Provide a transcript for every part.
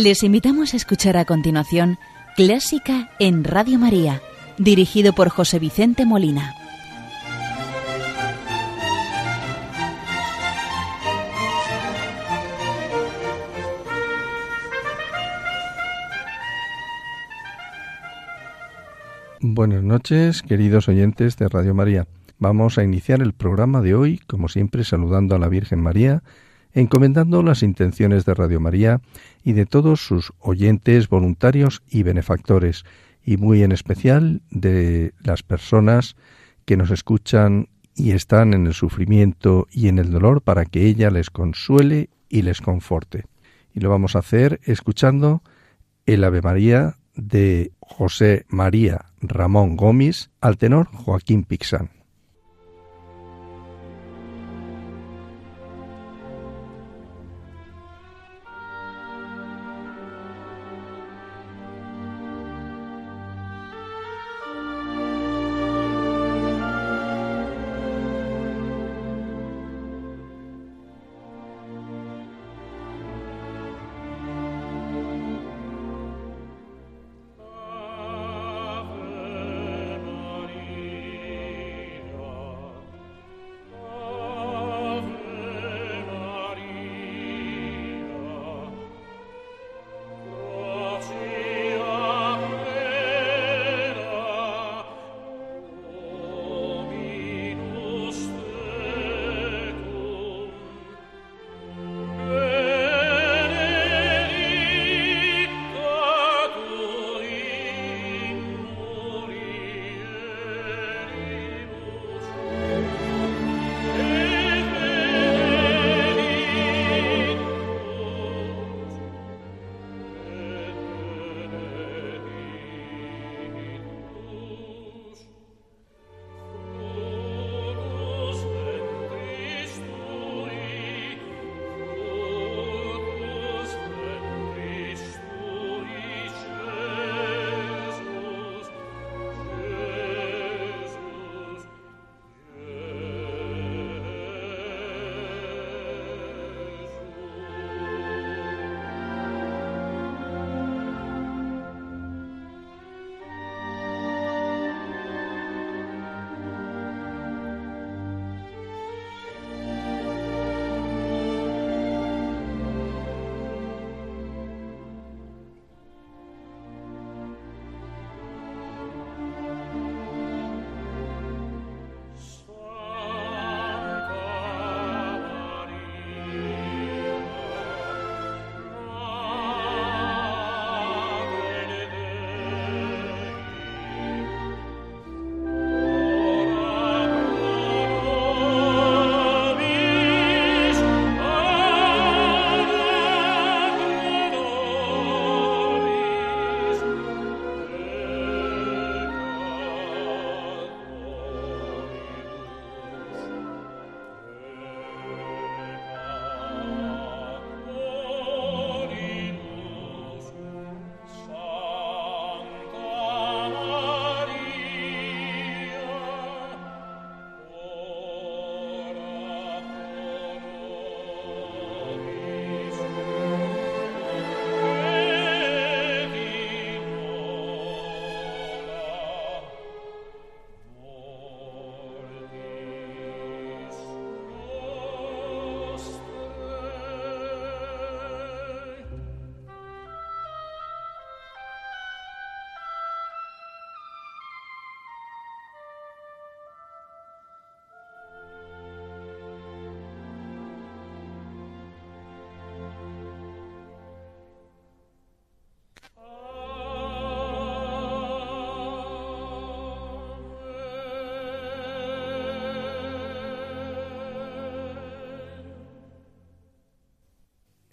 Les invitamos a escuchar a continuación Clásica en Radio María, dirigido por José Vicente Molina. Buenas noches, queridos oyentes de Radio María. Vamos a iniciar el programa de hoy, como siempre, saludando a la Virgen María, encomendando las intenciones de Radio María y de todos sus oyentes, voluntarios y benefactores, y muy en especial de las personas que nos escuchan y están en el sufrimiento y en el dolor para que ella les consuele y les conforte. Y lo vamos a hacer escuchando el Ave María de José María Ramón Gómez al tenor Joaquín Pixán.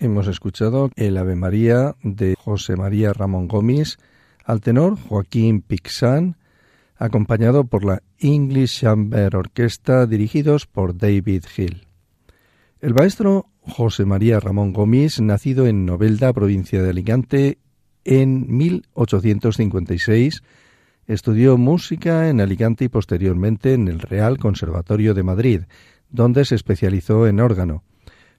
Hemos escuchado el Ave María de José María Ramón Gómez al tenor Joaquín Pixán, acompañado por la English Chamber Orchestra dirigidos por David Hill. El maestro José María Ramón Gómez, nacido en Novelda, provincia de Alicante, en 1856, estudió música en Alicante y posteriormente en el Real Conservatorio de Madrid, donde se especializó en órgano.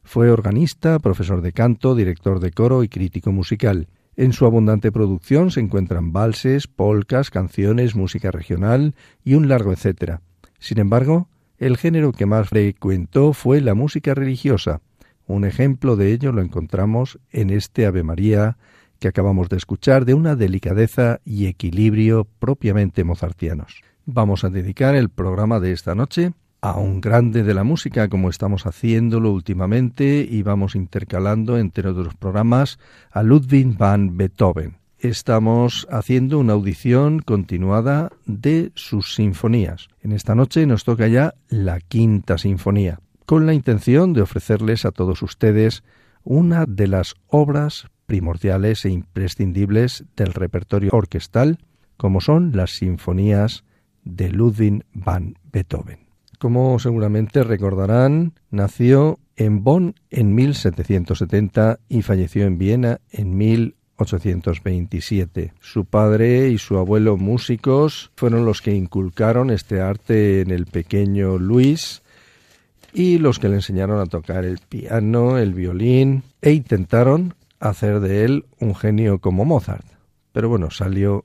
Fue organista, profesor de canto, director de coro y crítico musical. En su abundante producción se encuentran valses, polcas, canciones, música regional y un largo etcétera. Sin embargo, el género que más frecuentó fue la música religiosa. Un ejemplo de ello lo encontramos en este Ave María que acabamos de escuchar de una delicadeza y equilibrio propiamente mozartianos. Vamos a dedicar el programa de esta noche a un grande de la música como estamos haciéndolo últimamente y vamos intercalando entre otros programas a Ludwig van Beethoven. Estamos haciendo una audición continuada de sus sinfonías. En esta noche nos toca ya la quinta sinfonía, con la intención de ofrecerles a todos ustedes una de las obras primordiales e imprescindibles del repertorio orquestal, como son las sinfonías de Ludwig van Beethoven. Como seguramente recordarán, nació en Bonn en 1770 y falleció en Viena en 1827. Su padre y su abuelo músicos fueron los que inculcaron este arte en el pequeño Luis y los que le enseñaron a tocar el piano, el violín e intentaron hacer de él un genio como Mozart. Pero bueno, salió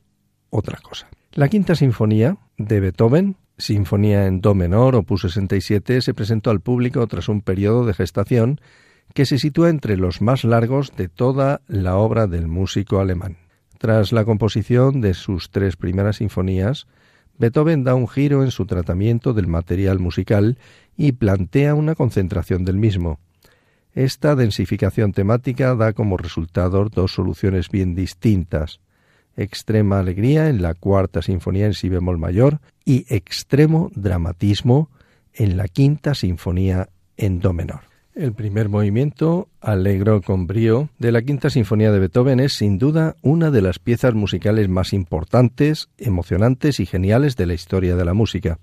otra cosa. La quinta sinfonía de Beethoven Sinfonía en Do menor, opus 67, se presentó al público tras un periodo de gestación que se sitúa entre los más largos de toda la obra del músico alemán. Tras la composición de sus tres primeras sinfonías, Beethoven da un giro en su tratamiento del material musical y plantea una concentración del mismo. Esta densificación temática da como resultado dos soluciones bien distintas extrema alegría en la cuarta sinfonía en si bemol mayor y extremo dramatismo en la quinta sinfonía en do menor. El primer movimiento, alegro con brío, de la quinta sinfonía de Beethoven es sin duda una de las piezas musicales más importantes, emocionantes y geniales de la historia de la música.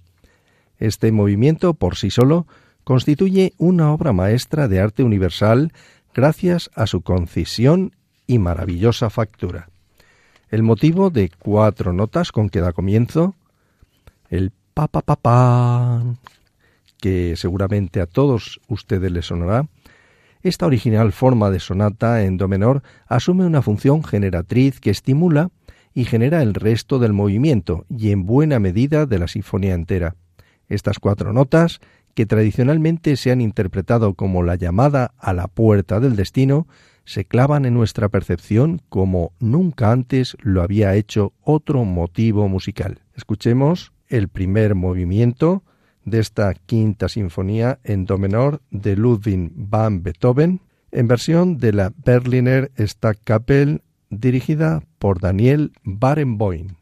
Este movimiento, por sí solo, constituye una obra maestra de arte universal gracias a su concisión y maravillosa factura. El motivo de cuatro notas con que da comienzo, el pa pa pa pa, que seguramente a todos ustedes les sonará, esta original forma de sonata en do menor asume una función generatriz que estimula y genera el resto del movimiento y en buena medida de la sinfonía entera. Estas cuatro notas, que tradicionalmente se han interpretado como la llamada a la puerta del destino, se clavan en nuestra percepción como nunca antes lo había hecho otro motivo musical. Escuchemos el primer movimiento de esta quinta sinfonía en do menor de Ludwig van Beethoven en versión de la Berliner Stadtkapelle dirigida por Daniel Barenboim.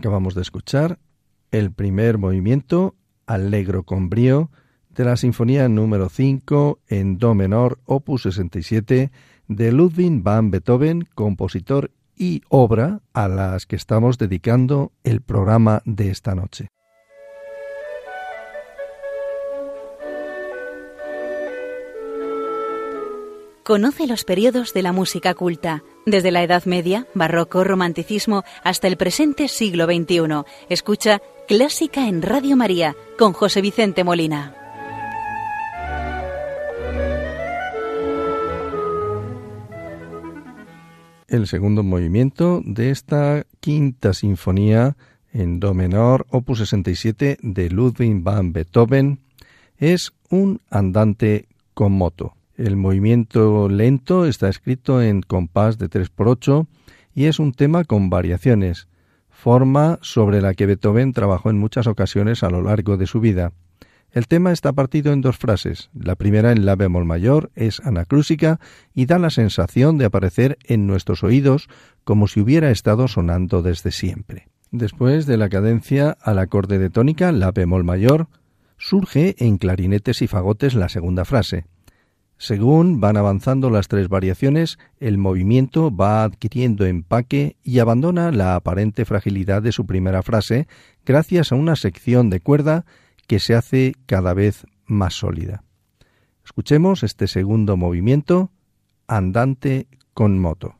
Acabamos de escuchar el primer movimiento, Allegro con brío, de la Sinfonía número 5 en Do menor, opus 67, de Ludwig van Beethoven, compositor y obra a las que estamos dedicando el programa de esta noche. Conoce los periodos de la música culta, desde la Edad Media, Barroco, Romanticismo, hasta el presente siglo XXI. Escucha Clásica en Radio María con José Vicente Molina. El segundo movimiento de esta quinta sinfonía en Do menor, opus 67 de Ludwig van Beethoven, es un andante con moto. El movimiento lento está escrito en compás de 3x8 y es un tema con variaciones, forma sobre la que Beethoven trabajó en muchas ocasiones a lo largo de su vida. El tema está partido en dos frases. La primera en la bemol mayor es anacrúsica y da la sensación de aparecer en nuestros oídos como si hubiera estado sonando desde siempre. Después de la cadencia al acorde de tónica, la bemol mayor, surge en clarinetes y fagotes la segunda frase. Según van avanzando las tres variaciones, el movimiento va adquiriendo empaque y abandona la aparente fragilidad de su primera frase gracias a una sección de cuerda que se hace cada vez más sólida. Escuchemos este segundo movimiento, andante con moto.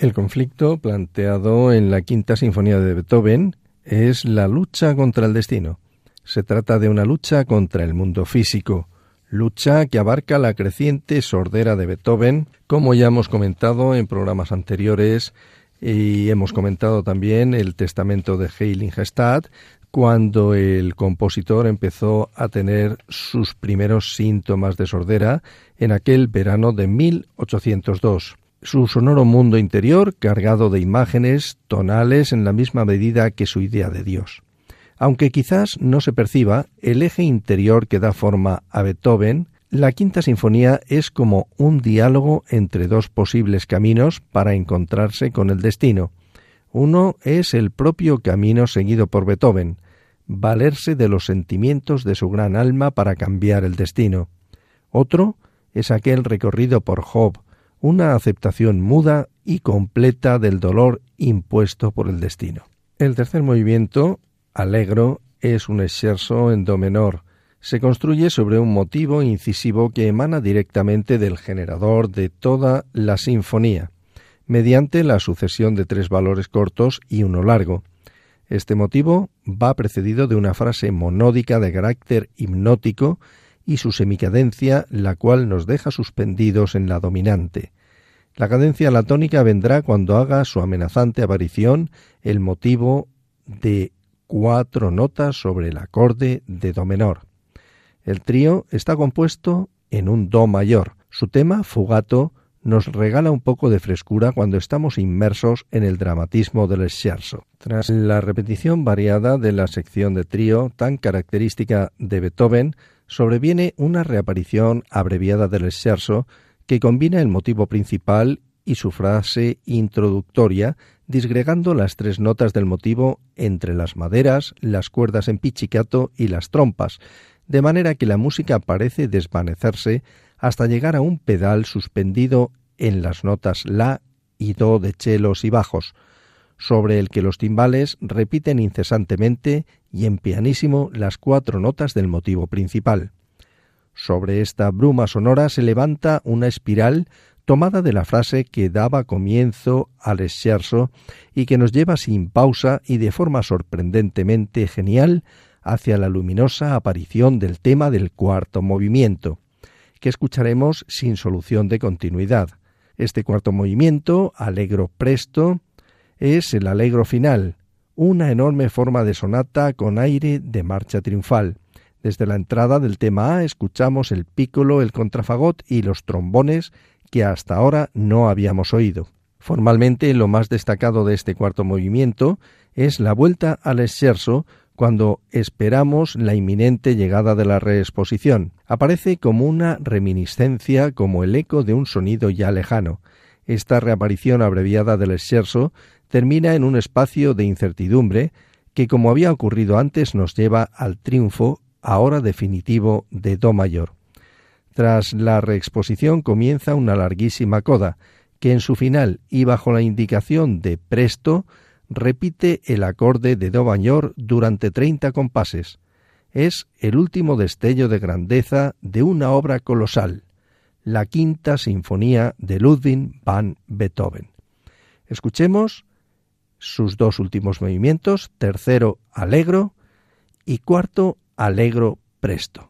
El conflicto planteado en la Quinta Sinfonía de Beethoven es la lucha contra el destino. Se trata de una lucha contra el mundo físico, lucha que abarca la creciente sordera de Beethoven, como ya hemos comentado en programas anteriores y hemos comentado también el testamento de Heiligenstadt, cuando el compositor empezó a tener sus primeros síntomas de sordera en aquel verano de 1802 su sonoro mundo interior cargado de imágenes tonales en la misma medida que su idea de Dios. Aunque quizás no se perciba, el eje interior que da forma a Beethoven, la quinta sinfonía es como un diálogo entre dos posibles caminos para encontrarse con el destino. Uno es el propio camino seguido por Beethoven, valerse de los sentimientos de su gran alma para cambiar el destino. Otro es aquel recorrido por Job, una aceptación muda y completa del dolor impuesto por el destino. El tercer movimiento, Allegro, es un exerso en do menor. Se construye sobre un motivo incisivo que emana directamente del generador de toda la sinfonía, mediante la sucesión de tres valores cortos y uno largo. Este motivo va precedido de una frase monódica de carácter hipnótico y su semicadencia, la cual nos deja suspendidos en la dominante. La cadencia latónica vendrá cuando haga su amenazante aparición el motivo de cuatro notas sobre el acorde de Do menor. El trío está compuesto en un Do mayor. Su tema, fugato, nos regala un poco de frescura cuando estamos inmersos en el dramatismo del scherzo. Tras la repetición variada de la sección de trío tan característica de Beethoven, sobreviene una reaparición abreviada del scherzo que combina el motivo principal y su frase introductoria, disgregando las tres notas del motivo entre las maderas, las cuerdas en pichicato y las trompas, de manera que la música parece desvanecerse hasta llegar a un pedal suspendido en las notas la y do de chelos y bajos, sobre el que los timbales repiten incesantemente y en pianísimo las cuatro notas del motivo principal. Sobre esta bruma sonora se levanta una espiral tomada de la frase que daba comienzo al scherzo y que nos lleva sin pausa y de forma sorprendentemente genial hacia la luminosa aparición del tema del cuarto movimiento, que escucharemos sin solución de continuidad. Este cuarto movimiento, alegro presto, es el alegro final, una enorme forma de sonata con aire de marcha triunfal. Desde la entrada del tema A escuchamos el pícolo, el contrafagot y los trombones que hasta ahora no habíamos oído. Formalmente, lo más destacado de este cuarto movimiento es la vuelta al scherzo cuando esperamos la inminente llegada de la reexposición. Aparece como una reminiscencia, como el eco de un sonido ya lejano. Esta reaparición abreviada del scherzo termina en un espacio de incertidumbre que, como había ocurrido antes, nos lleva al triunfo ahora definitivo de Do mayor. Tras la reexposición comienza una larguísima coda, que en su final y bajo la indicación de presto repite el acorde de Do mayor durante treinta compases. Es el último destello de grandeza de una obra colosal, la quinta sinfonía de Ludwig van Beethoven. Escuchemos sus dos últimos movimientos, tercero alegro y cuarto alegro presto.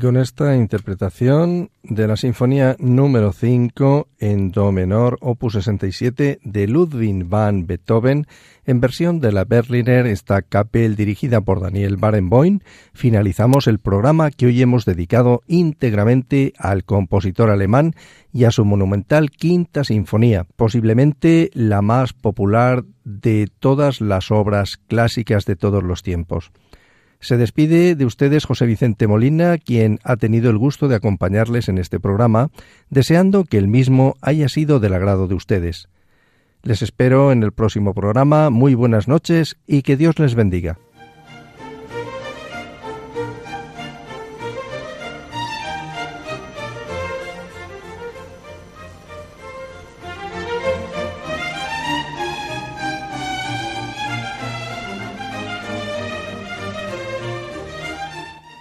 con esta interpretación de la Sinfonía número 5 en Do menor, opus 67 de Ludwig van Beethoven, en versión de la Berliner Staatskapelle dirigida por Daniel Barenboim, finalizamos el programa que hoy hemos dedicado íntegramente al compositor alemán y a su monumental Quinta Sinfonía, posiblemente la más popular de todas las obras clásicas de todos los tiempos. Se despide de ustedes José Vicente Molina, quien ha tenido el gusto de acompañarles en este programa, deseando que el mismo haya sido del agrado de ustedes. Les espero en el próximo programa. Muy buenas noches y que Dios les bendiga.